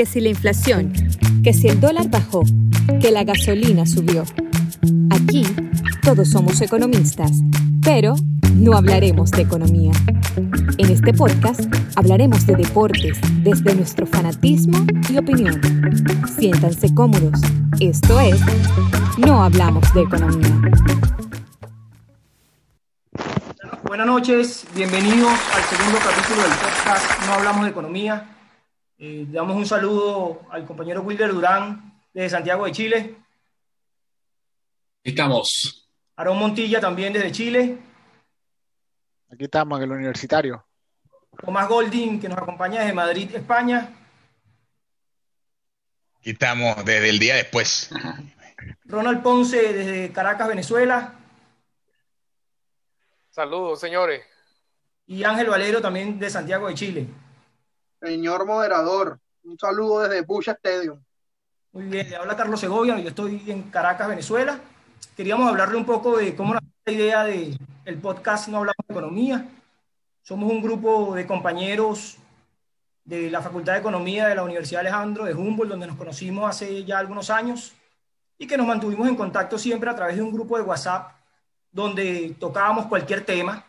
que si la inflación, que si el dólar bajó, que la gasolina subió. Aquí todos somos economistas, pero no hablaremos de economía. En este podcast hablaremos de deportes desde nuestro fanatismo y opinión. Siéntanse cómodos. Esto es No hablamos de economía. Buenas noches, bienvenidos al segundo capítulo del podcast No hablamos de economía. Eh, damos un saludo al compañero Wilder Durán desde Santiago de Chile. Estamos. Aarón Montilla también desde Chile. Aquí estamos en el universitario. Tomás Golding, que nos acompaña desde Madrid, España. Aquí estamos desde el día después. Ronald Ponce desde Caracas, Venezuela. Saludos, señores. Y Ángel Valero también de Santiago de Chile. Señor moderador, un saludo desde Bush Stadium. Muy bien, le habla Carlos Segovia, yo estoy en Caracas, Venezuela. Queríamos hablarle un poco de cómo nació la idea del el podcast No Hablamos de Economía. Somos un grupo de compañeros de la Facultad de Economía de la Universidad Alejandro de Humboldt, donde nos conocimos hace ya algunos años y que nos mantuvimos en contacto siempre a través de un grupo de WhatsApp donde tocábamos cualquier tema.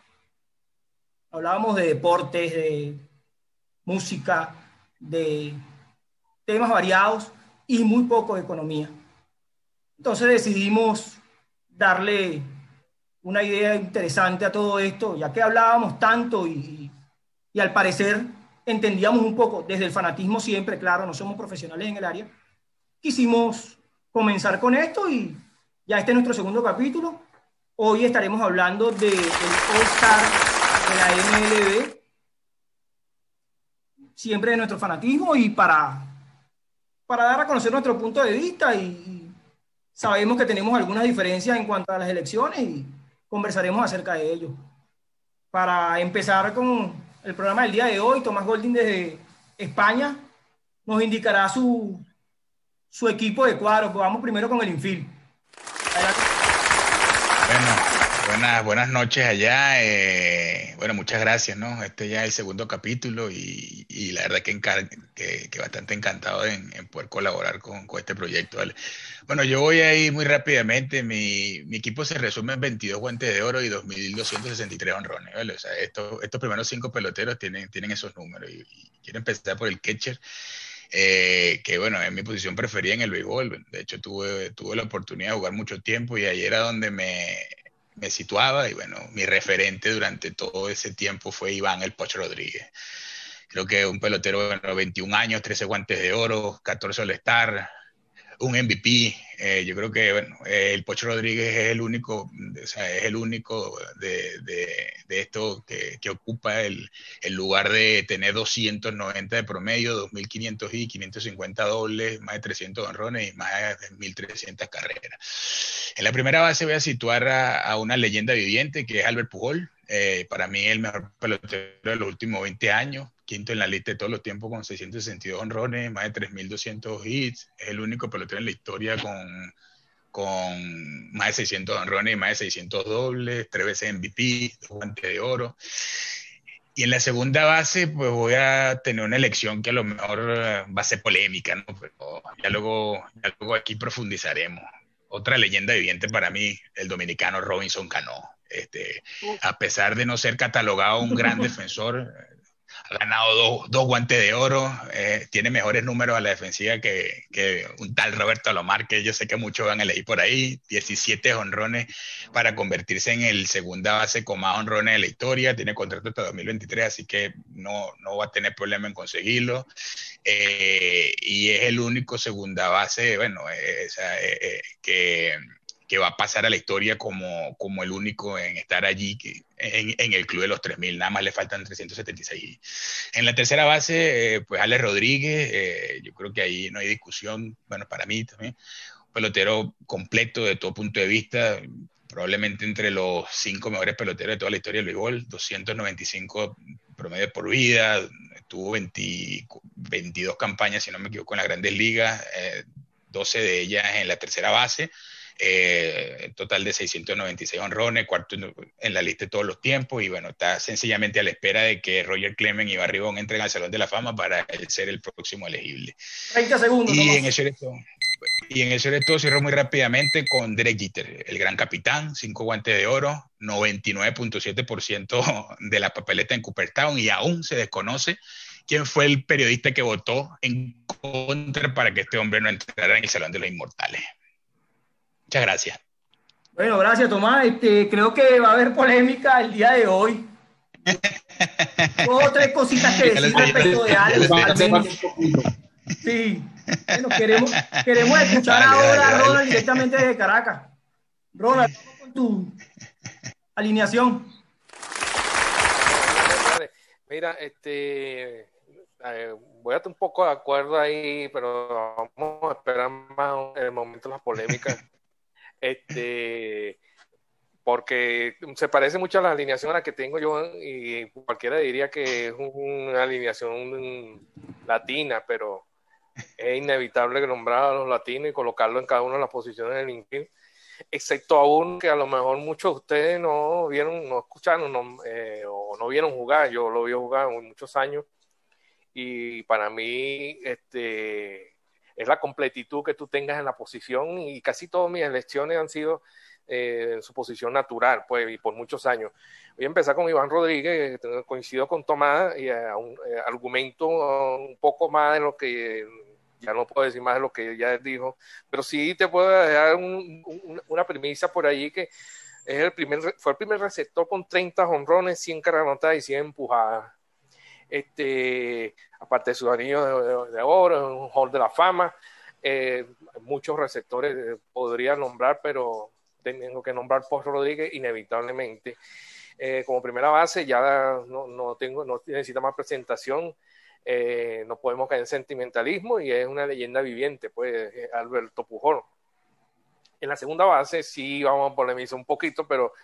Hablábamos de deportes, de música, de temas variados y muy poco de economía. Entonces decidimos darle una idea interesante a todo esto, ya que hablábamos tanto y, y, al parecer entendíamos un poco desde el fanatismo siempre, claro, no somos profesionales en el área, quisimos comenzar con esto y ya este es nuestro segundo capítulo. Hoy estaremos hablando del All-Star de la MLB, siempre de nuestro fanatismo y para, para dar a conocer nuestro punto de vista y sabemos que tenemos algunas diferencias en cuanto a las elecciones y conversaremos acerca de ello. Para empezar con el programa del día de hoy, Tomás Golding desde España nos indicará su, su equipo de cuadro. Pues vamos primero con el infield. Buenas, buenas noches allá. Eh, bueno, muchas gracias, ¿no? Este ya es el segundo capítulo y, la verdad que, que, bastante encantado en, poder colaborar con, este proyecto. ¿vale? Bueno, yo voy ahí muy rápidamente. Mi, mi, equipo se resume en 22 guantes de oro y 2.263 honrones. ¿vale? O sea, estos, estos primeros cinco peloteros tienen, tienen esos números y, quiero empezar por el catcher. Eh, que bueno, es mi posición preferida en el béisbol. De hecho, tuve, tuve la oportunidad de jugar mucho tiempo y ahí era donde me, me situaba y bueno, mi referente durante todo ese tiempo fue Iván El Pocho Rodríguez. Creo que un pelotero de 21 años, 13 guantes de oro, 14 All-Star, un MVP. Eh, yo creo que bueno, el Pocho Rodríguez es el único, o sea, es el único de, de, de esto que, que ocupa el, el, lugar de tener 290 de promedio, 2.500 y 550 dobles, más de 300 honrones y más de 1.300 carreras. En la primera base voy a situar a, a una leyenda viviente que es Albert Pujol. Eh, para mí el mejor pelotero de los últimos 20 años, quinto en la lista de todos los tiempos con 662 honrones, más de 3.200 hits, es el único pelotero en la historia con, con más de 600 honrones más de 600 dobles, tres veces MVP, dos guantes de oro. Y en la segunda base, pues voy a tener una elección que a lo mejor eh, va a ser polémica, ¿no? Pero ya luego, ya luego aquí profundizaremos. Otra leyenda viviente para mí, el dominicano Robinson Cano. Este, a pesar de no ser catalogado un gran defensor, ha ganado dos, guantes de oro, eh, tiene mejores números a la defensiva que, que, un tal Roberto Alomar, que yo sé que muchos van a leer por ahí, 17 honrones para convertirse en el segunda base con más honrones de la historia, tiene contrato hasta 2023, así que no, no va a tener problema en conseguirlo. Eh, y es el único segunda base, bueno, eh, eh que que va a pasar a la historia como, como el único en estar allí en, en, el club de los 3.000, nada más le faltan 376. En la tercera base, eh, pues Alex Rodríguez, eh, yo creo que ahí no hay discusión, bueno, para mí también, pelotero completo de todo punto de vista, probablemente entre los cinco mejores peloteros de toda la historia del béisbol, 295 promedio por vida, tuvo 20, 22 campañas, si no me equivoco, en las grandes ligas, eh, 12 de ellas en la tercera base eh, total de 696 honrones, cuarto en la lista de todos los tiempos, y bueno, está sencillamente a la espera de que Roger Clemens y Barry Bonds entren al Salón de la Fama para ser el próximo elegible. 30 segundos. Y en eso y en el sobre todo cierro muy rápidamente con Derek Jeter, el gran capitán, cinco guantes de oro, 99.7% de la papeleta en Cooperstown y aún se desconoce quién fue el periodista que votó en contra para que este hombre no entrara en el Salón de los Inmortales. Muchas gracias. Bueno, gracias Tomás. Este, creo que va a haber polémica el día de hoy. Dos o tres cositas que decir respecto de Alex. Sí, bueno, queremos, queremos escuchar ahora a Ronald directamente desde Caracas. Ronald, con tu alineación. Mira, este, eh, voy a estar un poco de acuerdo ahí, pero vamos a esperar más en el momento de las polémicas. este, porque se parece mucho a la alineación a la que tengo yo y cualquiera diría que es una alineación latina, pero es inevitable nombrar a los latinos y colocarlo en cada una de las posiciones del infield, excepto aún que a lo mejor muchos de ustedes no vieron, no escucharon eh, o no vieron jugar. Yo lo vi jugar muchos años y para mí este, es la completitud que tú tengas en la posición y casi todas mis elecciones han sido eh, en su posición natural, pues, y por muchos años. Voy a empezar con Iván Rodríguez, coincido con Tomás y a un, eh, argumento un poco más de lo que ya no puedo decir más de lo que ya dijo, pero sí te puedo dejar una premisa por ahí que es el primer, fue el primer receptor con 30 honrones, 100 carranotas y 100 empujadas. Este, aparte de sus anillos de, oro, un hall de la fama, eh, muchos receptores eh, podría nombrar, pero tengo que nombrar por Rodríguez inevitablemente. Eh, como primera base ya no, no, tengo, no necesita más presentación. No podemos caer en sentimentalismo y es una leyenda viviente, pues Alberto Pujol. En la segunda base sí vamos a polemizar un poquito, pero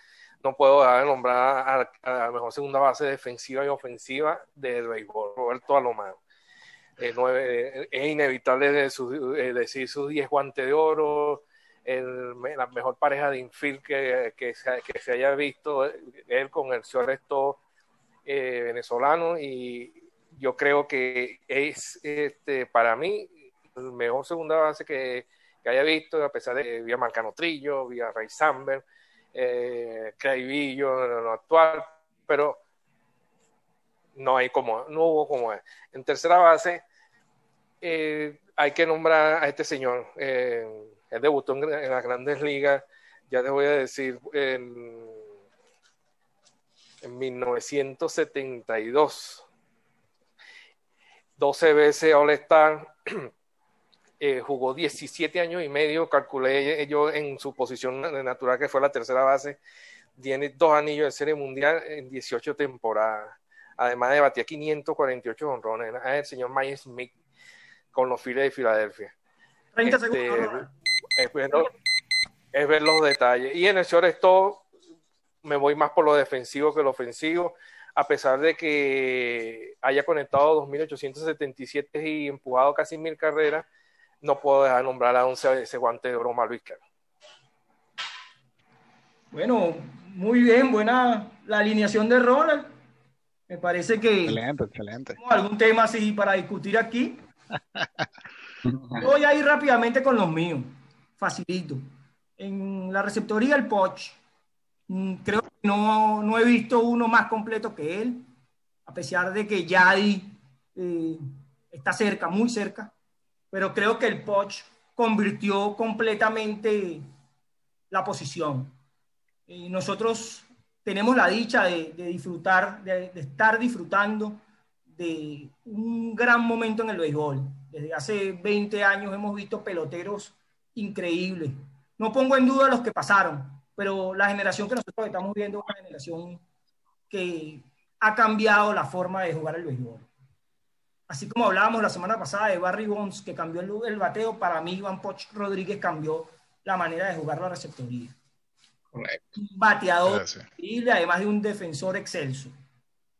no puedo dejar de nombrar a, la mejor segunda base defensiva y ofensiva del béisbol, Roberto Alomar. es inevitable decir sus 10 guantes de oro, la mejor pareja de infield que, se, haya visto, él con el señor eh, venezolano y yo creo que es este, para mí el mejor segunda base que, haya visto, a pesar de que vía Marcano Trillo, vía Ray Samber, eh, Craivillo, lo actual, pero no hay como, no hubo como. En tercera base, eh, hay que nombrar a este señor. Eh, él debutó en, las grandes ligas, ya te voy a decir, en, en 1972. 12 veces All-Star, eh, jugó 17 años y medio, calculé yo en su posición natural, que fue la tercera base, tiene dos anillos de serie mundial en 18 temporadas. Además de batía 548 honrones, el señor Mike Smith con los Phillies de Filadelfia. 30 este, segundos. Es ver, es ver, los detalles. Y en el shortstop me voy más por lo defensivo que lo ofensivo a pesar de que haya conectado 2.877 y empujado casi mil carreras, no puedo dejar de nombrar a ese guante de broma Luis Bueno, muy bien, buena la alineación de Ronald. Me parece que excelente, excelente. algún tema así para discutir aquí. Voy a ir rápidamente con los míos, facilito. En la receptoría el Poch, Mm, creo que no, no, he visto uno más completo que él, a pesar de que Yadi eh, está cerca, muy cerca, pero creo que el Poch convirtió completamente la posición. Y nosotros tenemos la dicha de, disfrutar, de, de, estar disfrutando de un gran momento en el béisbol. Desde hace 20 años hemos visto peloteros increíbles. No pongo en duda los que pasaron, pero la generación que nosotros estamos viendo es una generación que ha cambiado la forma de jugar el béisbol. Así como hablábamos la semana pasada de Barry Bonds, que cambió el, bateo, para mí Iván Poch Rodríguez cambió la manera de jugar la receptoría. Correcto. Un bateador increíble, además de un defensor excelso.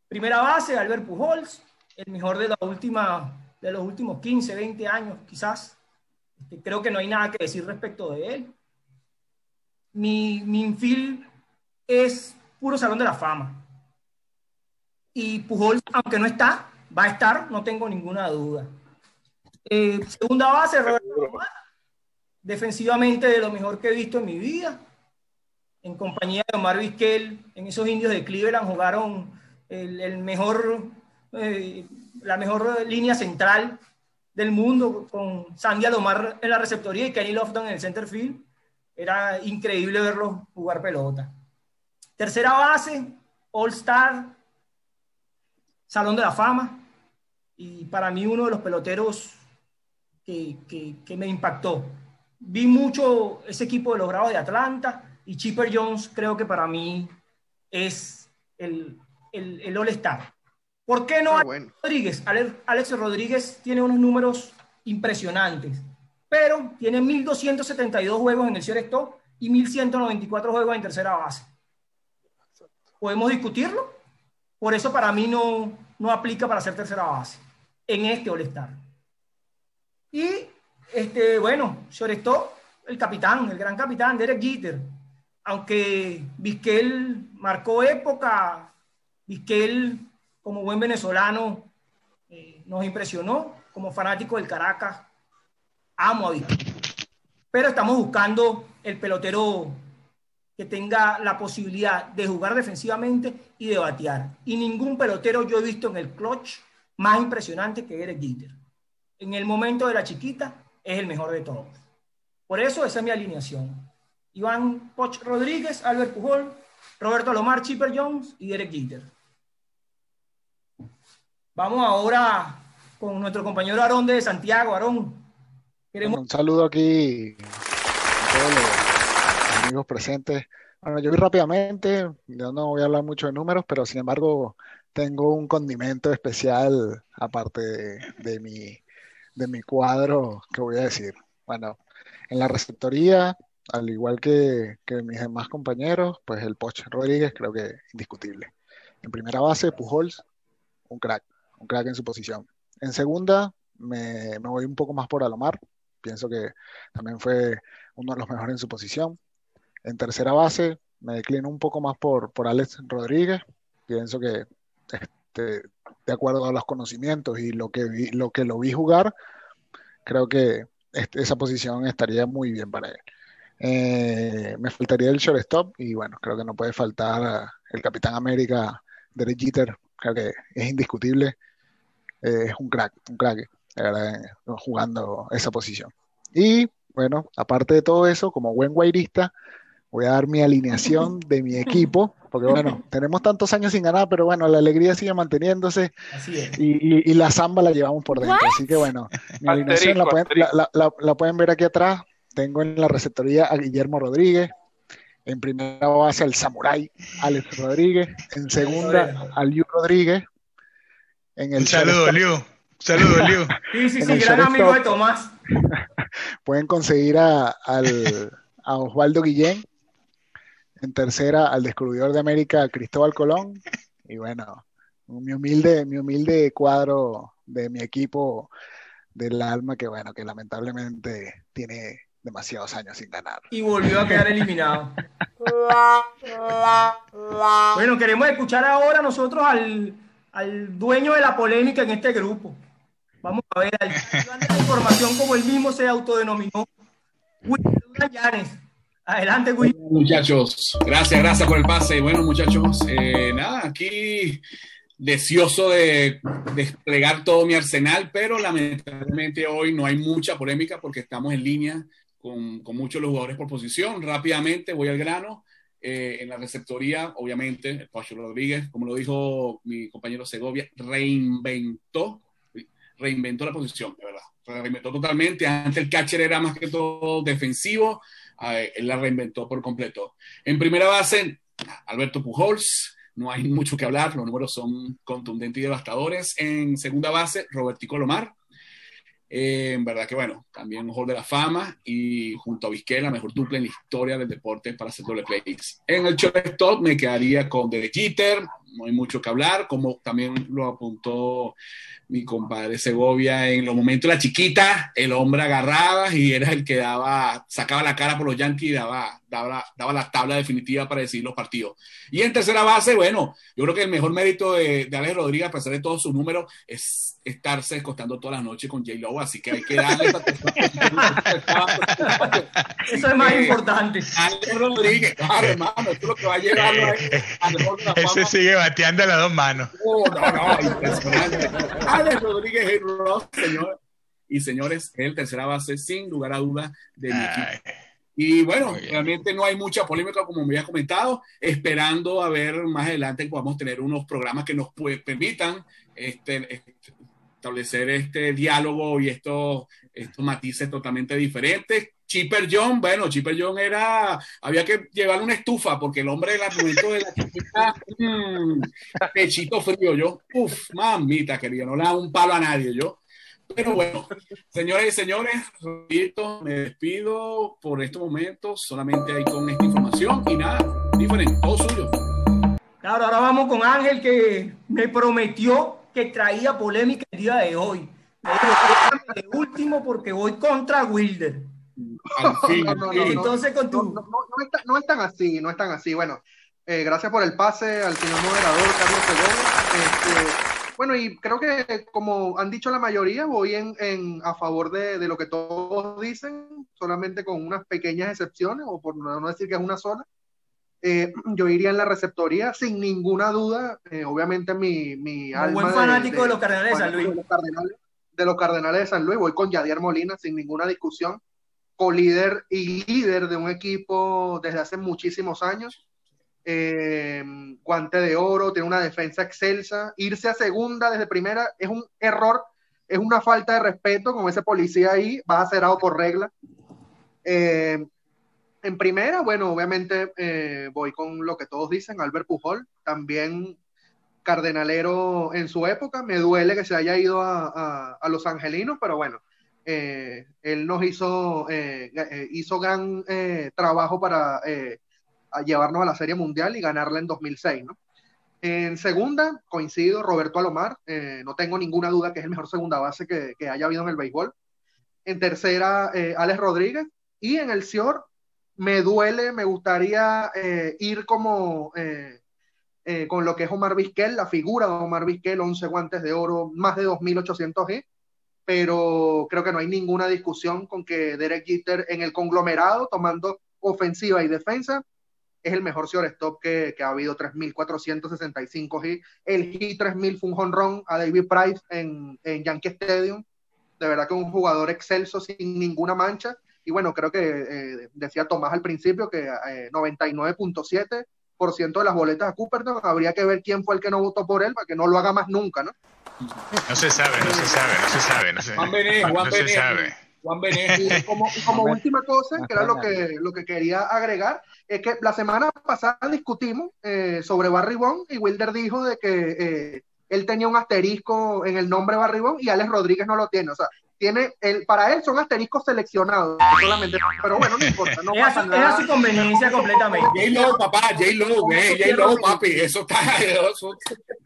Primera base, Albert Pujols, el mejor de, la última, de los últimos 15, 20 años, quizás. Este, creo que no hay nada que decir respecto de él. mi, mi infield es puro salón de la fama. Y Pujol, aunque no está, va a estar, no tengo ninguna duda. Eh, segunda base, Roberto Alomar, defensivamente de lo mejor que he visto en mi vida. En compañía de Omar Vizquel, en esos indios de Cleveland jugaron el, el mejor, eh, la mejor línea central del mundo con Sandy Alomar en la receptoría y Kenny Lofton en el center field. Era increíble verlos jugar pelota. Tercera base, All Star, Salón de la Fama. Y para mí uno de los peloteros que, que, que me impactó. Vi mucho ese equipo de los Bravos de Atlanta y Chipper Jones creo que para mí es el, el, el All-Star. ¿Por qué no Ah, Alex bueno. Rodríguez? Ale- Alex Rodríguez tiene unos números impresionantes, pero tiene 1.272 juegos en el shortstop y 1.194 juegos en tercera base. ¿Podemos discutirlo? Por eso para mí no, no aplica para ser tercera base en este All-Star. Y, este, bueno, shortstop, el capitán, el gran capitán, Derek Jeter. Aunque Vizquel marcó época, Vizquel, como buen venezolano, eh, nos impresionó. Como fanático del Caracas, amo a Vizquel. Pero estamos buscando el pelotero que tenga la posibilidad de jugar defensivamente y de batear. Y ningún pelotero yo he visto en el clutch más impresionante que Derek Jeter. En el momento de la chiquita es el mejor de todos. Por eso esa es mi alineación. Iván Poch Rodríguez, Albert Pujol, Roberto Lomar, Chipper Jones y Derek Jeter. Vamos ahora con nuestro compañero Aarón de Santiago. Aarón, queremos Bueno, un saludo aquí a todos los amigos presentes. Bueno, yo vi rápidamente, yo no voy a hablar mucho de números, pero sin embargo tengo un condimento especial aparte de, mi, de mi cuadro que voy a decir. Bueno, en la receptoría, al igual que, que mis demás compañeros, pues el Poch Rodríguez creo que indiscutible. En primera base, Pujols, un crack, un crack en su posición. En segunda, me, me voy un poco más por Alomar, pienso que también fue uno de los mejores en su posición. En tercera base, me declino un poco más por, por Alex Rodríguez. Pienso que este, de acuerdo a los conocimientos y lo que, vi- lo que lo vi jugar, creo que este- esa posición estaría muy bien para él. Eh, me faltaría el shortstop y bueno, creo que no puede faltar el Capitán América, Derek Jeter, creo que es indiscutible. Eh, es un crack, un crack, la verdad, eh, jugando esa posición. Y bueno, aparte de todo eso, como buen guairista, voy a dar mi alineación de mi equipo, porque bueno, tenemos tantos años sin ganar, pero bueno, la alegría sigue manteniéndose Así es. y, y- y la samba la llevamos por dentro. Así que bueno, mi alineación la pueden, la- la- pueden ver aquí atrás. Tengo en la receptoría a Guillermo Rodríguez, en primera base al Samurai Alex Rodríguez, en segunda al Liu Rodríguez, en el Un saludo, Liu. Un saludo, Liu. Sí, sí, sí, gran amigo de Tomás. pueden conseguir a, al- a Osvaldo Guillén, en tercera al descubridor de América Cristóbal Colón, y bueno, mi humilde, mi humilde cuadro de mi equipo del alma que bueno, que lamentablemente tiene demasiados años sin ganar. y volvió a quedar eliminado. Bueno, queremos escuchar ahora nosotros al, al dueño de la polémica en este grupo. Vamos a ver, al de la información como él mismo se autodenominó. Wilson Llanes. Adelante, Will. Muchachos, gracias, gracias por el pase. Bueno, muchachos, eh, nada, aquí deseoso de desplegar todo mi arsenal, pero lamentablemente hoy no hay mucha polémica porque estamos en línea con, con muchos de los jugadores por posición. Rápidamente voy al grano. Eh, en la receptoría, obviamente, el Pacho Rodríguez, como lo dijo mi compañero Segovia, reinventó, reinventó la posición, de verdad. Reinventó totalmente. Antes el catcher era más que todo defensivo, él la reinventó por completo. En primera base, Alberto Pujols, no hay mucho que hablar, los números son contundentes y devastadores. En segunda base, Robertico Lomar. Eh, en verdad que bueno, también Hall de la Fama y junto a Vizquel, la mejor dupla en la historia del deporte para hacer doble plays. En el shortstop me quedaría con Derek Jeter, no hay mucho que hablar, como también lo apuntó mi compadre Segovia, en los momentos de la chiquita, el hombre agarraba y era el que daba, sacaba la cara por los Yankees y daba, daba, daba la tabla definitiva para decidir los partidos. Y en tercera base, bueno, yo creo que el mejor mérito de, de Alex Rodríguez, a pesar de todos sus números, es estarse acostando todas las noches con J-Lo, así que hay que darle Eso es más importante. Alex Rodríguez, claro, hermano, esto es lo que va a llevarlo a, a Ese sigue bateando a las dos manos. Oh, no, no, impresionante. Alex Rodríguez y Ross, señor. Y señores, es el tercera base, sin lugar a duda, de mi equipo. Y bueno, realmente no hay mucha polémica, como me había comentado, esperando a ver más adelante que podamos tener unos programas que nos permitan este, establecer este diálogo y estos, estos matices totalmente diferentes. Chipper John, bueno, Chipper John era, había que llevarle una estufa porque el hombre del argumento de la chiquita, mmm, pechito frío, yo, uff, mamita querida, no le da un palo a nadie, yo. Pero bueno, señores y señores, me despido por este momento, solamente ahí con esta información y nada, diferente, todo suyo. Claro, ahora vamos con Ángel que me prometió que traía polémica el día de hoy. De último porque voy contra Wilder. No, no, no, Entonces con tu... no, es tan así, no es tan así. Bueno, eh, gracias por el pase al señor moderador Carlos Segón. Este, bueno, y creo que como han dicho la mayoría, voy en, en a favor de, de, lo que todos dicen, solamente con unas pequeñas excepciones, o por no decir que es una sola. Eh, yo iría en la receptoría sin ninguna duda. Eh, obviamente mi, mi alma buen fanático de, de, de, los Cardenales de San Luis. De los Cardenales, de los Cardenales de San Luis, voy con Yadier Molina sin ninguna discusión, co-líder y líder de un equipo desde hace muchísimos años eh, guante de oro, tiene una defensa excelsa. Irse a segunda desde primera es un error, es una falta de respeto con ese policía ahí, va a ser por regla. Eh, en primera, bueno, obviamente eh, voy con lo que todos dicen, Albert Pujol, también cardenalero en su época. Me duele que se haya ido a, a, a los angelinos, pero bueno, eh, él nos hizo, eh, hizo gran trabajo para a llevarnos a la Serie Mundial y ganarla en 2006, ¿no? En segunda, coincido, Roberto Alomar, eh, no tengo ninguna duda que es el mejor segunda base que, que haya habido en el béisbol. En tercera, eh, Alex Rodríguez. Y en el CIOR, me duele, me gustaría eh, ir como con lo que es Omar Vizquel, la figura de Omar Vizquel, 11 guantes de oro, más de 2.800 G, pero creo que no hay ninguna discusión con que Derek Jeter en el conglomerado, tomando ofensiva y defensa, es el mejor shortstop que, que ha habido, 3.465 hits. El hit 3.000 fue un honrón a David Price en, en Yankee Stadium. De verdad que un jugador excelso, sin ninguna mancha. Y bueno, creo que eh, decía Tomás al principio que eh, 99.7% de las boletas a Cooperton habría que ver quién fue el que no votó por él para que no lo haga más nunca, ¿no? No se sabe, no se sabe, no se sabe. No se, Juan Bené, Juan no Bené. se sabe. Juan Bené. Y como, y como última cosa, que era lo que, lo que quería agregar, es que la semana pasada discutimos eh, sobre Barry Bond y Wilder dijo de que eh, él tenía un asterisco en el nombre Barry Bond y Alex Rodríguez no lo tiene. O sea, tiene el, para él son asteriscos seleccionados solamente, pero bueno, no importa. No es, a su, es a su conveniencia completamente. J-Lo, papá, J-Lo, güey, J-Lo, papi, eso está, eso,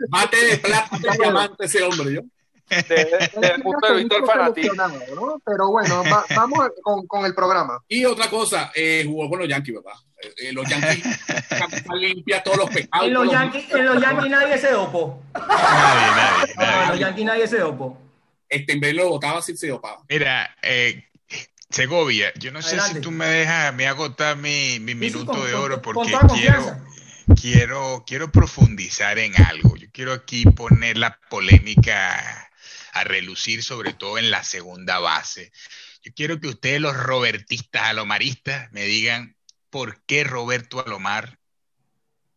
mate de plata diamante ese hombre, yo. Desde, desde el punto de vista del fanatismo. ¿no? Pero bueno, va, vamos con, con, el programa. Y otra cosa, eh, jugó con los Yankees, papá. Eh, los Yankees limpia todos los pecados. En los Yankees, en los Yankees nadie se dopó. Nadie, nadie, No, en nadie. los Yankees nadie se dopó. Este en vez lo votaba sin se dopaba. Mira, eh, Segovia, yo no sé si tú me dejas mí agotar mi, mi sí, minuto con- de oro con porque quiero, quiero, quiero profundizar en algo. Yo quiero aquí poner la polémica a relucir, sobre todo en la segunda base. Yo quiero que ustedes, los robertistas, alomaristas, me digan por qué Roberto Alomar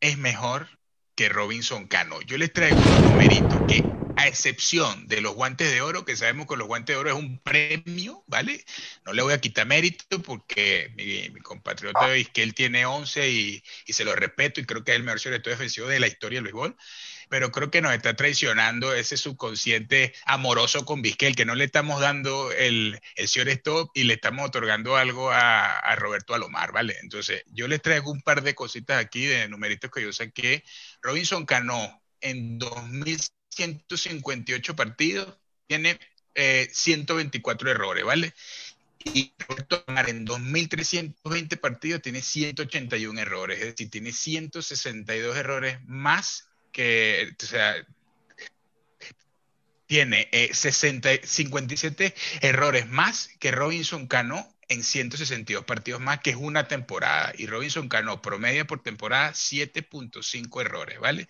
es mejor que Robinson Cano. Yo les traigo unos numeritos que, a excepción de los guantes de oro, que sabemos que los guantes de oro es un premio, ¿vale? No le voy a quitar mérito porque mi, compatriota Vizquel tiene 11 y, y, se lo respeto y creo que es el mejor shortstop defensivo de la historia del béisbol. Pero creo que nos está traicionando ese subconsciente amoroso con Vizquel, que no le estamos dando el, el shortstop y le estamos otorgando algo a, Roberto Alomar, ¿vale? Entonces, yo les traigo un par de cositas aquí de numeritos que yo saqué. Robinson Cano en 2.158 partidos tiene 124 errores, ¿vale? Y Roberto Alomar en 2.320 partidos tiene 181 errores, es decir, tiene 162 errores más que, o sea, tiene 57 errores más que Robinson Cano en 162 partidos más, que es una temporada. Y Robinson Cano promedia por temporada 7.5 errores, ¿vale?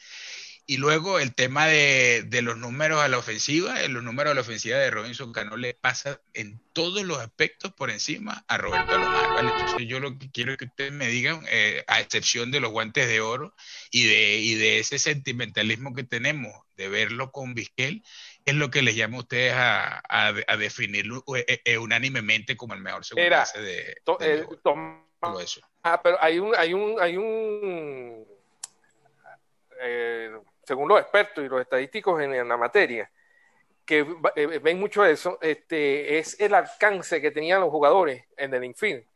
Y luego el tema de, los números a la ofensiva, los números a la ofensiva de Robinson Cano le pasa en todos los aspectos por encima a Roberto Alomar, ¿vale? Entonces yo lo que quiero es que ustedes me digan, eh, a excepción de los guantes de oro y de, y de ese sentimentalismo que tenemos de verlo con Vizquel, es lo que les llama a ustedes a, a, definirlo eh, eh, unánimemente como el mejor segundo base de, eh, todo eso. Ah, pero hay un, hay un, hay un según los expertos y los estadísticos en, la materia, que ven mucho eso, este, es el alcance que tenían los jugadores en el infield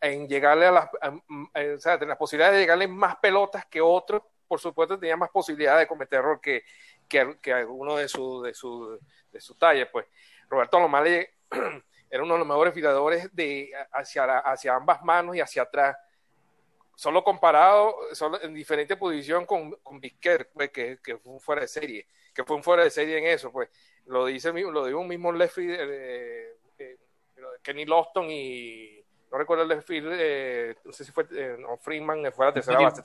en llegarle a las, o sea, las posibilidades de llegarle más pelotas que otros, por supuesto tenía más posibilidades de cometer error que, que, que alguno de su, de su, de su talla, pues. Roberto Lomale era uno de los mejores filadores de, hacia, hacia ambas manos y hacia atrás. Solo comparado, solo en diferente posición con, con pues, que, que, fue un fuera de serie, que fue un fuera de serie en eso, pues. Lo dice lo dijo un mismo Leffy, eh, eh, Kenny Lofton y no recuerdo el Leffy, eh, no sé si fue no, Freeman, fue la tercera base,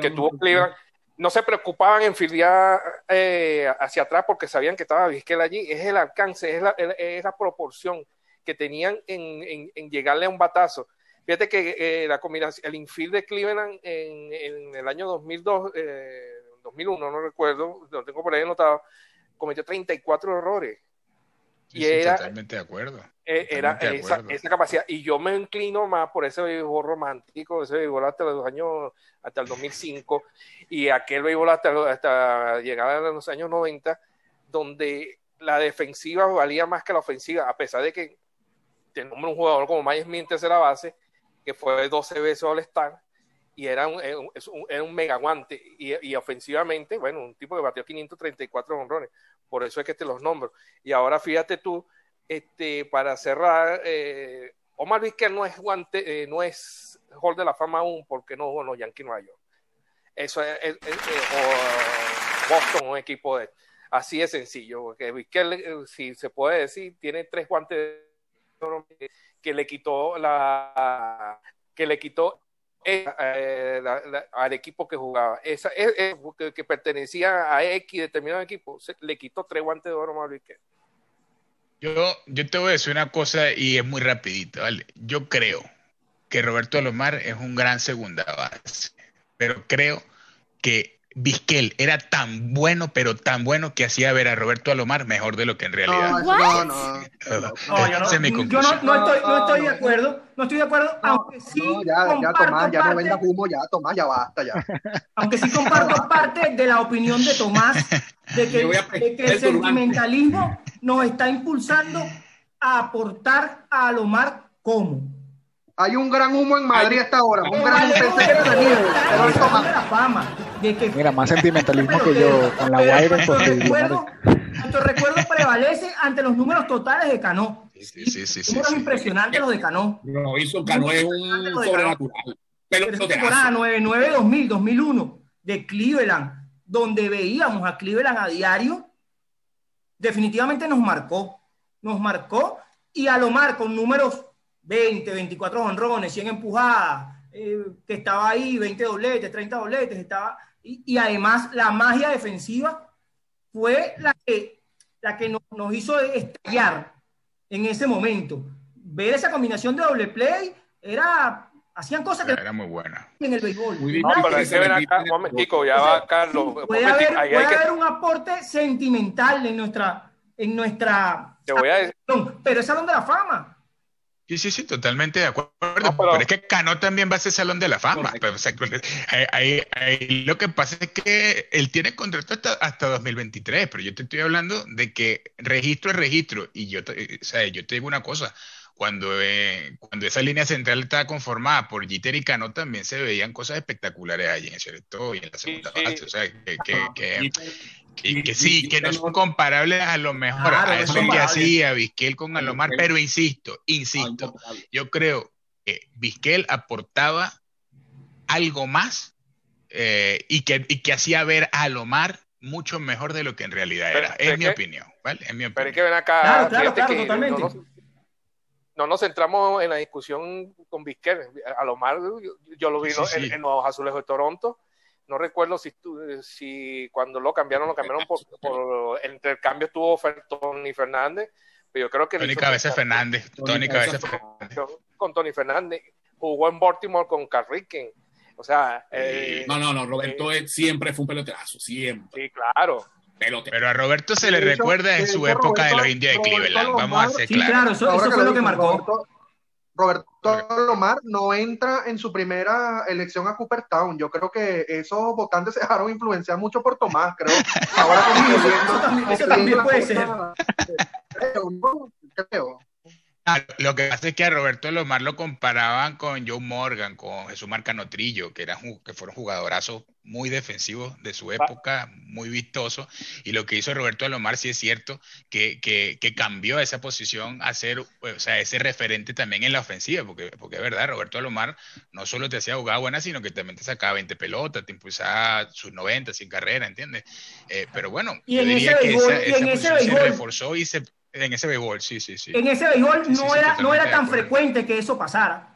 que tuvo Cleveland no se preocupaban en filiar eh, hacia atrás porque sabían que estaba Vizquel allí. Es el alcance, es la, es la proporción que tenían en, en, llegarle a un batazo. Fíjate que eh, la combinación, el infield de Cleveland en, en el año 2002, eh, 2001, no recuerdo, lo tengo por ahí anotado, cometió 34 errores y era, totalmente de acuerdo. Eh, era esa, esa, capacidad. Y yo me inclino más por ese béisbol romántico, ese béisbol hasta los años, hasta el 2005, y aquel béisbol hasta, hasta llegar a los años 90, donde la defensiva valía más que la ofensiva, a pesar de que tenemos un jugador como Myers Mint la base, que fue 12 veces All-Star, y era un, era un mega guante, y, y, ofensivamente, bueno, un tipo que batió 534 honrones por eso es que te los nombro. Y ahora fíjate tú, este, para cerrar, eh, Omar Vizquel no es guante, eh, no es Hall de la Fama aún porque no jugó los Yankees Nueva York. Eso es, eh, o Boston, un equipo de así de sencillo, porque Vizquel, si se puede decir, tiene tres guantes que le quitó la que le quitó eh, al equipo que jugaba. Esa, que, pertenecía a X determinado equipo, le quitó tres guantes de oro a Yo, yo te voy a decir una cosa y es muy rapidito, ¿vale? Yo creo que Roberto Alomar es un gran segunda base, pero creo que Vizquel era tan bueno, pero tan bueno que hacía ver a Roberto Alomar mejor de lo que en realidad. No, no, no. no, yo, no, yo no, no, estoy, no estoy de acuerdo, no estoy de acuerdo, aunque sí. ya, ya, Tomás, ya no venda humo, ya, Tomás, ya basta, ya. Aunque sí comparto parte de la opinión de Tomás, de que, de que el sentimentalismo nos está impulsando a aportar a Alomar como hay un gran humo en Madrid hasta ahora. Un gran humo la fama. Mira, más sentimentalismo que yo con la Guaira. Nuestro recuerdo prevalece ante los números totales de Cano. Sí, sí, sí. Números impresionantes los de Cano. No, hizo Cano es un sobrenatural. Pero temporada 99, 2000, 2001 de Cleveland, donde veíamos a Cleveland a diario, definitivamente nos marcó. Nos marcó y a lo mar con números 20, 24 honrones, 100 empujadas, eh, que estaba ahí, 20 dobletes, 30 dobletes, estaba, y, además la magia defensiva fue la que, la que nos, hizo estallar en ese momento. Ver esa combinación de doble play era hacían cosas que era muy buena en el béisbol. Muy bien. ya va Carlos. Puede, haber, puede haber, un aporte sentimental en nuestra en nuestra Te voy a decir. pero es Salón de la Fama. Sí, sí, sí, totalmente de acuerdo. pero... es que Cano también va a ser Salón de la Fama. Pero, lo que pasa es que él tiene contrato hasta, hasta 2023, pero yo te estoy hablando de que registro es registro. Y yo, o sea, yo te digo una cosa, cuando, eh, cuando esa línea central estaba conformada por Jeter y Cano, también se veían cosas espectaculares allí en el cierto y en la segunda Sí, sí. fase. O sea, que, que- que- sí, que no son comparables a lo mejor Claro, a eso que hacía Vizquel con Alomar, pero insisto, insisto, yo creo que Vizquel aportaba algo más eh, y, que, y que hacía ver a Alomar mucho mejor de lo que en realidad Pero- era. pero Es mi que- opinión, ¿vale? Es mi Pero opinión. es que ven acá, Claro, claro, fíjate claro, que totalmente. No no nos centramos en la discusión con Vizquel. A lo más, yo, yo lo vi Sí, ¿no? sí. En, en los azulejos de Toronto. No recuerdo si, tú- si cuando lo cambiaron, lo cambiaron por, por el intercambio estuvo Tony Fernández, pero yo creo que Tony Cabeza Fernández, Tony Cabeza Fernández. con Tony Fernández. Jugó en Baltimore con Carricken. O sea, eh, No, no, no, Roberto es- siempre fue un peloterazo, siempre. sí, claro. Pero a Roberto se le hecho- recuerda en su hecho, época de los indios de Roberto Cleveland. Vamos a ser Sí, claros. claro, eso, eso fue lo que marcó. Roberto, Roberto Alomar no entra en su primera elección a Cooperstown. Yo creo que esos votantes se dejaron influenciar mucho por Tomás, creo. Ahora Sí, que eso- viendo- eso también- eso también puede cosa, Creo, ¿no? Creo. Ah, Lo que pasa es que a Roberto Lomar lo comparaban con Joe Morgan, con Jesús Marcano Trillo, que, eran, ju- que fueron jugadorazos muy defensivos de su época, muy vistosos. Y lo que hizo Roberto Lomar, sí es cierto, que, que, que cambió esa posición a ser, o sea, ese referente también en la ofensiva, porque, porque es verdad, Roberto Lomar no solo te hacía jugar buena, sino que también te sacaba 20 pelotas, te impulsaba sus 90 sin carrera, ¿entiendes? Eh, pero bueno, Y yo en diría ese que béisbol- esa, y esa en ese posición se reforzó y se... En ese béisbol, sí, sí, sí. En ese béisbol Sí, no, sí, era, no era de tan frecuente que eso pasara.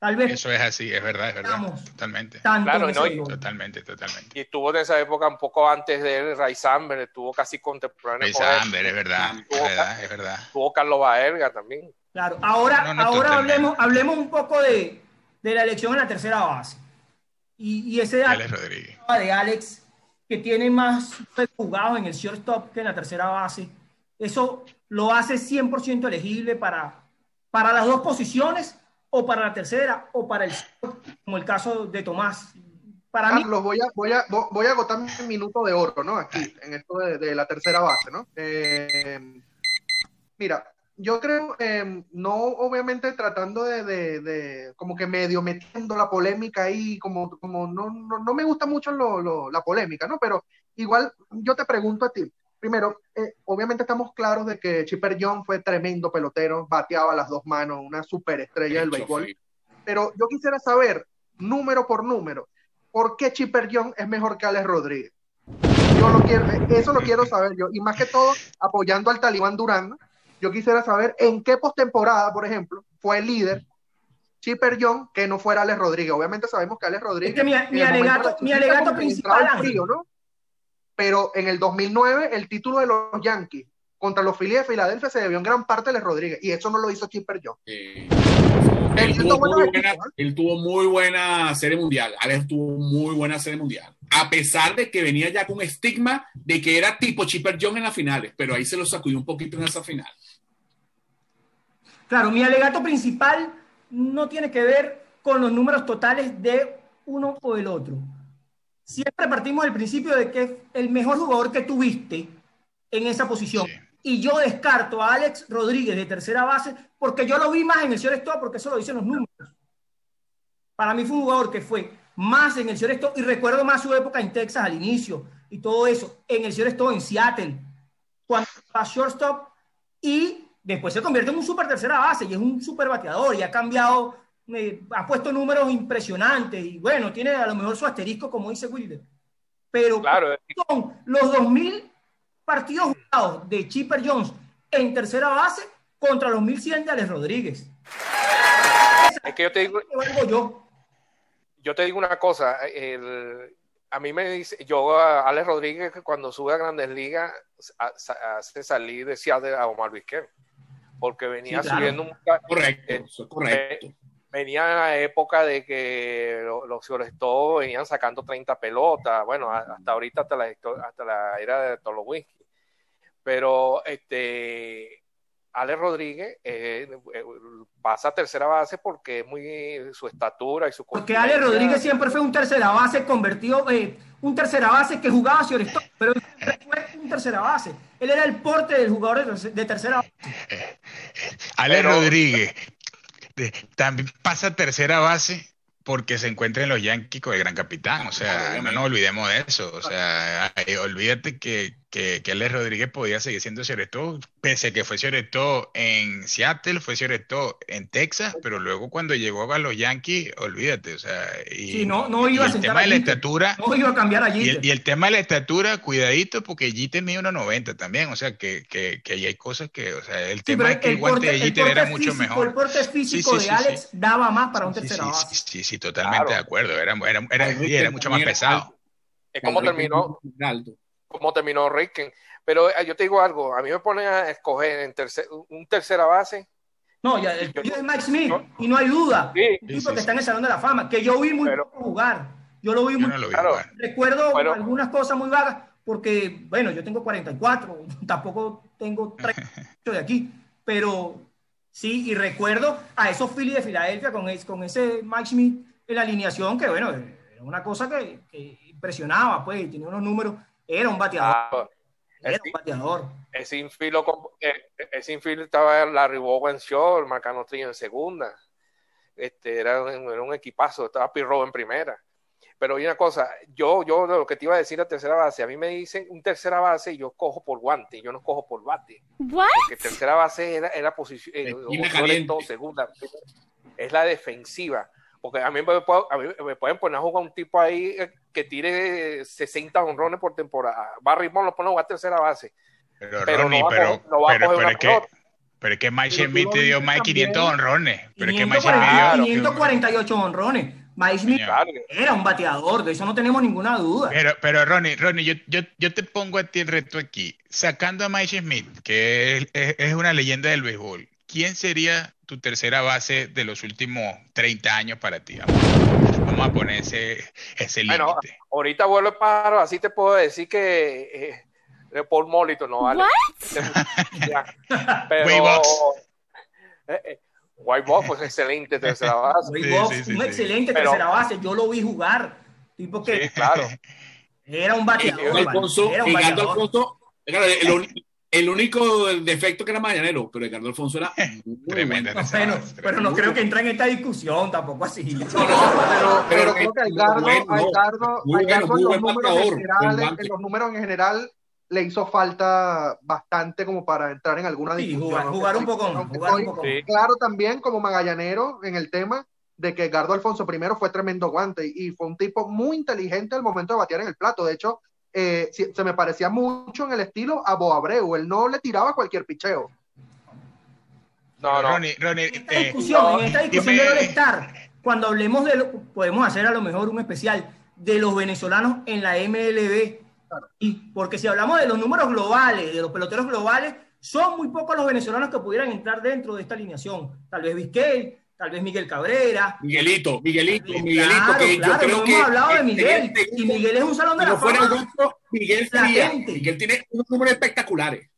Tal vez Eso es así, es verdad, es verdad. Estamos. Totalmente. Claro, no, y-. Totalmente, totalmente. Y estuvo en esa época un poco antes de él, Ray Samber, estuvo casi contemporáneo Ray con él. Samber, es verdad, es Tuvo- verdad, es verdad. Estuvo Carlos Baerga también. Claro, ahora, No, no, ahora totalmente. hablemos, hablemos un poco de, de la elección en la tercera base. Y, y ese Alex Rodríguez. de Alex, que tiene más jugados en el shortstop que en la tercera base, eso lo hace 100% elegible para, para las dos posiciones, o para la tercera, o para el como el caso de Tomás. Para Carlos, voy a, voy, a, vo- voy a agotar mi minuto de oro, ¿no? Aquí, en esto de, la tercera base, ¿no? Eh, mira, yo creo, eh, no obviamente tratando de, de- de como que medio metiendo la polémica ahí, como, como no, no, no me gusta mucho lo- la polémica, ¿no? Pero igual yo te pregunto a ti, primero, eh, obviamente estamos claros de que Chipper John fue tremendo pelotero, bateaba las dos manos, una superestrella del béisbol pero yo quisiera saber, número por número, ¿por qué Chipper Young es mejor que Alex Rodríguez? Yo lo quiero, eso lo quiero saber yo, y más que todo, apoyando al Talibán Durán, yo quisiera saber en qué postemporada, por ejemplo, fue el líder Chipper Young que no fuera Alex Rodríguez. Obviamente sabemos que Alex Rodríguez. Es que mi- alegato- mi alegato principal, frío, ¿no? Pero en el 2009, el título de los Yankees contra los Phillies de Filadelfia se debió en gran parte a Alex Rodríguez, y eso no lo hizo Chipper. Eh, Él tuvo muy buena, equipos, él tuvo muy buena serie mundial. Alex tuvo muy buena serie mundial. A pesar de que venía ya con estigma de que era tipo Chipper John en las finales, pero ahí se lo sacudió un poquito en esa final. Claro, mi alegato principal no tiene que ver con los números totales de uno o del otro. Siempre partimos del principio de que es el mejor jugador que tuviste en esa posición. Sí. Y yo descarto a Alex Rodríguez de tercera base porque yo lo vi más en el shortstop porque eso lo dicen los números. Para mí fue un jugador que fue más en el shortstop y recuerdo más su época en Texas al inicio y todo eso, en el shortstop en Seattle, cuando a shortstop y después se convierte en un super tercera base y es un super bateador y ha cambiado, eh, ha puesto números impresionantes y bueno, tiene a lo mejor su asterisco como dice Wilder. Pero Claro, son los 2000 partidos jugados de Chipper Jones en tercera base contra los 1100 de Alex Rodríguez. es que yo te digo, ¿Qué valgo yo? yo te digo una cosa, el- a mí me dice, yo a Alex Rodríguez que cuando sube a Grandes Ligas hace salir de Seattle a Omar Vizquel, porque venía Sí, claro. subiendo un Correcto, Eh, correcto. Venía en la época de que lo- los shortstop venían sacando 30 pelotas, bueno, hasta ahorita hasta la, hasta la era de Tolowinski. Pero este Alex Rodríguez eh, eh, pasa a tercera base porque es muy su estatura y su Porque Alex contundencia. Rodríguez siempre fue un tercera base convertido, eh, un tercera base que jugaba shortstop, pero fue un tercera base. Él era el porte del jugador de, tercera base. Ale Pero- Rodríguez también pasa tercera base porque se encuentra en los Yankees con el gran capitán. O sea, no nos olvidemos de eso. O sea, olvídate que, que, que Ale Rodríguez podía seguir siendo Todo, pese a que fue Todo en Seattle, fue Todo en Texas, pero luego cuando llegó a los Yankees, olvídate. O sea, y, Sí, no- no y iba a el tema a de la estatura. No iba a cambiar allí. Y el, y el tema de la estatura, cuidadito, porque Jeter mide 1.90 también, o sea, que, que, que ahí hay cosas que, o sea, el Sí, tema es que el, el guante porte- de Jeter era mucho mejor. El porte físico Sí, sí, de sí, Alex sí. daba más para un Sí, tercera sí, base. sí, sí, sí, totalmente Claro. de acuerdo, era, era, era, y era mucho más pesado. Es como terminó, alto. Como terminó Ricken. Pero eh, yo te digo algo, a mí me ponen a escoger en tercer, un tercera base. No, ya, el Yo- tuyo es Mike Smith, yo- y no hay duda. Sí, Un Sí, tipo sí, que está en sí. el Salón de la Fama, que yo vi muy Pero- poco jugar. Yo lo vi Yo muy no lo vi Claro. Recuerdo Bueno. algunas cosas muy vagas, porque, bueno, yo tengo 44, tampoco tengo 38 de aquí, pero sí, y recuerdo a esos Phillies de Filadelfia con, es- con ese Mike Smith en la alineación, que, bueno, era una cosa que, que impresionaba, pues, tenía unos números, era un bateador, Ah, era el, un bateador. ese infield, eh, ese infield estaba Larry Bowa en short, Marcano Trillo en segunda. Este, era, un- era un equipazo, estaba Pirro en primera. Pero hay una cosa, yo, yo de lo que te iba a decir a tercera base, a mí me dicen un tercera base y yo cojo por guante, yo no cojo por bate. What? Porque tercera base era, era posición, eh, Esquina o caliente. todo, segunda. Es la defensiva. Porque a mí, me, puedo- a mí me pueden poner a jugar un tipo ahí eh, que tire 60 honrones por temporada. Barry Bonds lo pone a tercera base. Pero, Pero Ronnie, no va a pero, no va a pero, coger pero una es que, pero es que Mike Smith te dio más de 500 también. honrones. Pero es que Mike 540, Smith dio- 548 honrones. Mike Smith era un bateador, de eso no tenemos ninguna duda. Pero, pero Ronnie, Ronnie, yo, yo, yo te pongo a ti el reto aquí. Sacando a Mike Smith, que es, es- es una leyenda del béisbol, ¿quién sería tu tercera base de los últimos 30 años para ti? Vamos, vamos a poner ese, ese Bueno, límite. ahorita vuelvo el pájaro, así te puedo decir que eh, Paul Molito no vale. Pero, eh, eh, White Box, pues excelente tercera base. Sí, sí, un sí. excelente Pero- tercera base, yo lo vi jugar. Tipo que Sí. Claro. era un bateador. Era un bateador. Alfonso, el, único defecto que era mañanero, pero Ricardo Alfonso era muy Tremenda bueno. No, bueno, pero no creo que entre en esta discusión, tampoco así. No, no, pero, pero Pero creo que a es Edgardo, bueno, a Edgardo, muy a Edgardo bueno, muy en, los números en los números en general le hizo falta bastante como para entrar en alguna Sí, discusión. jugar- jugar un poco, jugar un poco. Sí. Claro también como magallanero en el tema de que Edgardo Alfonso primero fue tremendo guante y, y fue un tipo muy inteligente al momento de batear en el plato. De hecho, eh, si- se me parecía mucho en el estilo a Bo Abreu. Él no le tiraba cualquier picheo. No, no. Ronnie, Ronnie, En esta eh, discusión, no, en esta discusión dime- de All-Star, cuando hablemos de lo, podemos hacer a lo mejor un especial de los venezolanos en la MLB. Y porque si hablamos de los números globales, de los peloteros globales, son muy pocos los venezolanos que pudieran entrar dentro de esta alineación. Tal vez Vizquel, tal vez Miguel Cabrera. Miguelito, Miguelito, Miguelito, Claro, que claro, yo creo no que hemos hablado de Miguel. Y Miguel es un salón de la no fuera fama. Augusto, Miguel sería. Latente. Miguel tiene unos números espectaculares.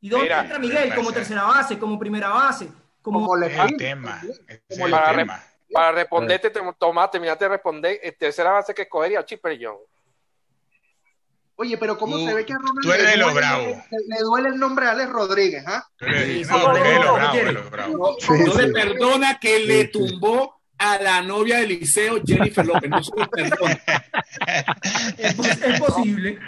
¿Y dónde Mira, entra Miguel? Como tercera base, como primera base, como, el tema. Como el para tema. Para responderte, te- Tomás, terminaste de responder. eh, tercera base que escogería Chipper John. Oye, pero ¿cómo se ve que a Ronald tú eres le duele- bravos. Le, le duele el nombre de Alex Rodríguez, ¿ah? Eres- Sí, no, no, no, Sí, le sí. perdona que le tumbó a la novia del liceo, Jennifer López. No se lo perdona. es, pos- es posible.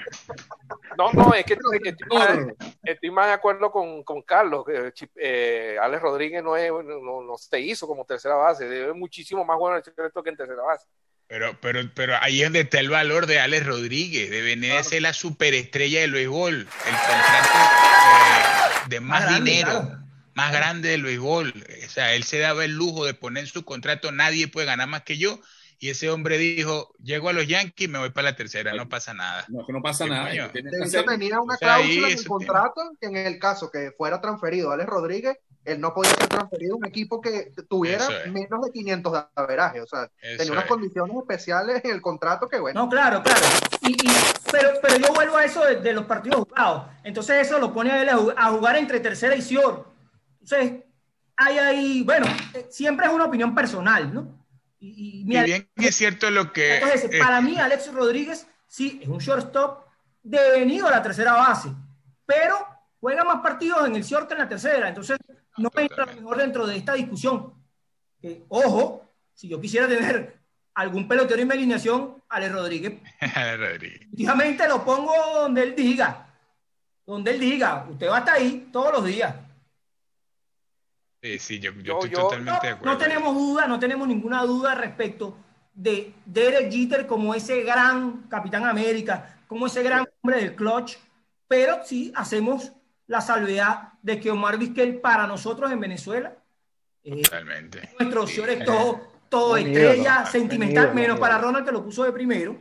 No, no, es que, es que estoy, más, Horror. estoy más de acuerdo con, con Carlos. Que Chip- eh, Alex Rodríguez no, es, no, no se hizo como tercera base. Es muchísimo más bueno en el secreto que en tercera base. Pero, pero, pero ahí es donde está el valor de Alex Rodríguez, de venir a ser la superestrella del béisbol, el contrato eh, de más, Más grande, dinero, claro. más grande del béisbol. O sea, él se daba el lujo de poner en su contrato, nadie puede ganar más que yo. Y ese hombre dijo, llego a los Yankees, me voy para la tercera, no pasa nada. No, que no pasa ¿Qué nada. coño? Tenía una O sea, ahí cláusula en el contrato que en el caso que fuera transferido Alex Rodríguez, él no podía ser transferido a un equipo que tuviera es. menos de 500 de averaje. O sea, Eso tenía unas es. condiciones especiales en el contrato que, bueno, No, claro, claro. Y, y- pero, pero yo vuelvo a eso de, de los partidos jugados. Entonces eso lo pone a él a ju- a jugar entre tercera y Sior. Entonces, hay ahí, bueno, eh, siempre es una opinión personal, ¿no? Y, y Y mira, bien es cierto lo que... entonces, para mí, Alex Rodríguez sí es un shortstop devenido a la tercera base, pero juega más partidos en el short que en la tercera. Entonces, no entra a lo mejor dentro de esta discusión. Ojo, si yo quisiera tener algún pelotero en mi alineación, Ale Rodríguez, Rodríguez. efectivamente lo pongo donde él diga. Donde él diga, usted va hasta ahí todos los días. Sí, sí, yo, yo Yo- estoy yo- totalmente de acuerdo. no tenemos duda, no tenemos ninguna duda respecto de Derek Jeter como ese gran Capitán América, como ese gran hombre del clutch, pero sí hacemos la salvedad de que Omar Vizquel para nosotros en Venezuela, eh, Totalmente. nuestro Sí. señor es todo, todo estrella, ídolo, sentimental, menos para. Ronald que lo puso de primero.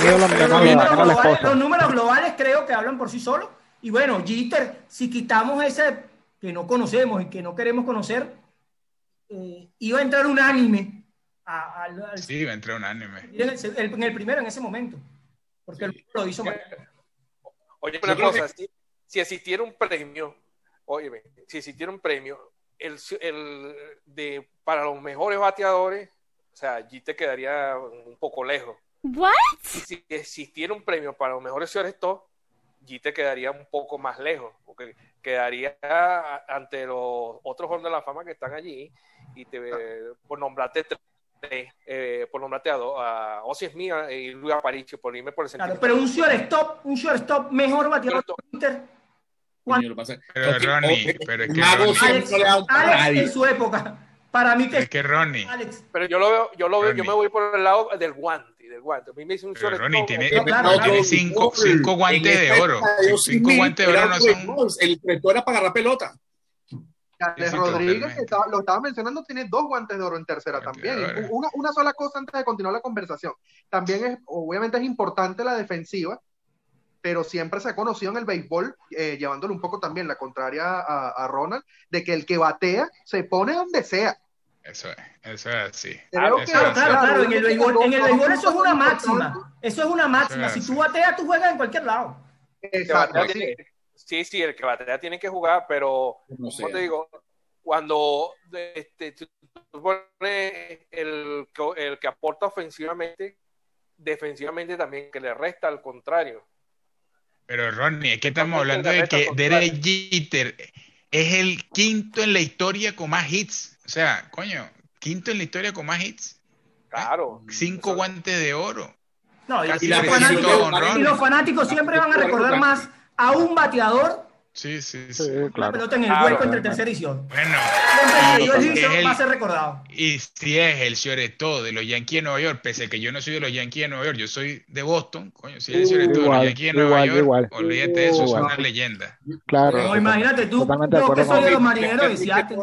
Pero los, números globales, esposa. los números globales creo que hablan por sí solos. Y bueno, Jeter, si quitamos ese que no conocemos y que no queremos conocer, eh, iba a entrar un anime a- al- al- Sí, va a entrar un anime. en, el, en primero en ese momento. Porque él lo hizo mal. Oye, una cosa, si, si existiera un premio, óyeme, si existiera un premio, el, el de, para los mejores bateadores, o sea, allí te quedaría un poco lejos. What? Si existiera un premio para los mejores shortstop, allí te quedaría un poco más lejos, porque quedaría a- ante los otros Hall de la Fama que están allí y te por nombrarte tres, eh, por nombrarte a dos, a Ozzy Smith y Luis Aparicio, por irme por el Claro, pero un shortstop, un shortstop mejor bateador Pero Ronnie, pero es que Alex, Alex en su época. Para mí que Es que Ronnie, Alex. Pero yo lo veo, yo lo veo, yo me voy por el lado del guante, del guante. A mí me dice un Pero shortstop, Ronnie tiene- No, claro, tiene claro. cinco, cinco guantes de oro. Cinco guantes de oro no son. El resto era para agarrar pelota. Alex Rodríguez, que estaba- lo estaba mencionando, tiene dos guantes de oro en tercera también. Una, una sola cosa antes de continuar la conversación. También es, obviamente es importante la defensiva, pero siempre se ha conocido en el béisbol, eh, llevándole un poco también la contraria a, a Ronald, de que el que batea se pone donde sea. Eso es, eso es así. Creo Eso que- es Claro, así. claro, claro. En el béisbol, en el béisbol eso es una máxima. Eso es una máxima. Si tú bateas, tú juegas en cualquier lado. Exacto. Sí, sí, el que batea tiene que jugar, pero No sé. como te digo, cuando este, tú pones el, que- el que aporta ofensivamente, defensivamente también que le resta al contrario. Pero Ronnie, es que estamos hablando de que Derek Jeter es el quinto en la historia con más hits. O sea, coño, quinto en la historia con más hits. Claro. Cinco Eso- guantes de oro. No, y, los fanáticos, y los fanáticos siempre van a recordar más a un bateador Sí, sí, sí. Sí, que la claro. pelota en el Claro. hueco entre tercera y short. Bueno, el y, el- va a ser recordado. y si es el shortstop de los Yankees de Nueva York, pese a que yo no soy de los Yankees de Nueva York, yo soy de Boston, coño, si es el shortstop de los Yankees de Nueva igual, York, igual. olvídate de eso, es una leyenda. Claro. No, imagínate tú, yo que soy de los marineros de Seattle.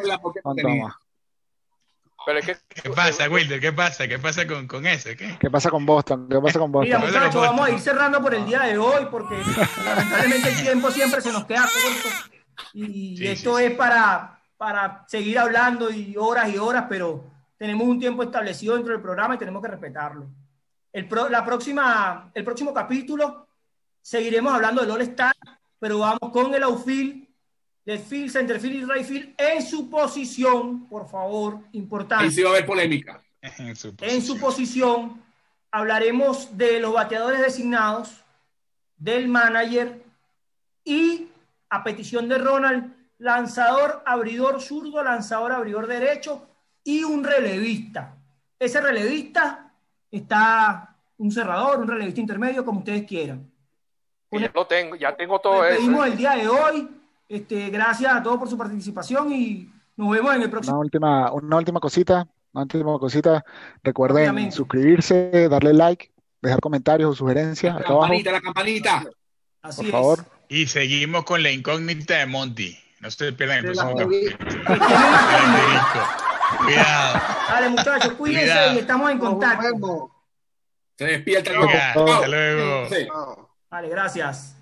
Pero es que ¿Qué pasa, Wilder? ¿Qué pasa? ¿Qué pasa con, con eso? ¿Qué? ¿Qué pasa con Boston? ¿Qué pasa con Mira, Boston? Boston. muchachos, vamos a ir cerrando por el día de hoy porque lamentablemente el tiempo siempre se nos queda corto y Sí, esto sí, sí. es para, para seguir hablando y horas y horas, pero tenemos un tiempo establecido dentro del programa y tenemos que respetarlo. El, pro- la próxima, el próximo capítulo seguiremos hablando del All-Star, pero vamos con el outfield, del field, centerfield y right field en su posición, por favor, importante Ahí sí va a haber polémica. En su en su posición. hablaremos de los bateadores designados, del manager y a petición de Ronald, lanzador, abridor zurdo, lanzador, abridor derecho y un relevista. Ese relevista está un cerrador, un relevista intermedio, como ustedes quieran. Con ya lo tengo, ya tengo todo eso. despedimos el día de hoy. Este, gracias a todos por su participación y nos vemos en el próximo. Una última, una última cosita, una última cosita. Recuerden suscribirse, darle like, dejar comentarios o sugerencias La acá abajo, campanita, la campanita. Así por es. favor. Y seguimos con la incógnita de Monty. No se pierdan el próximo Cuidado. Dale, muchachos, cuídense Cuidado. y estamos en contacto. Se despierta hasta luego. Sí. Chao. Vale, gracias.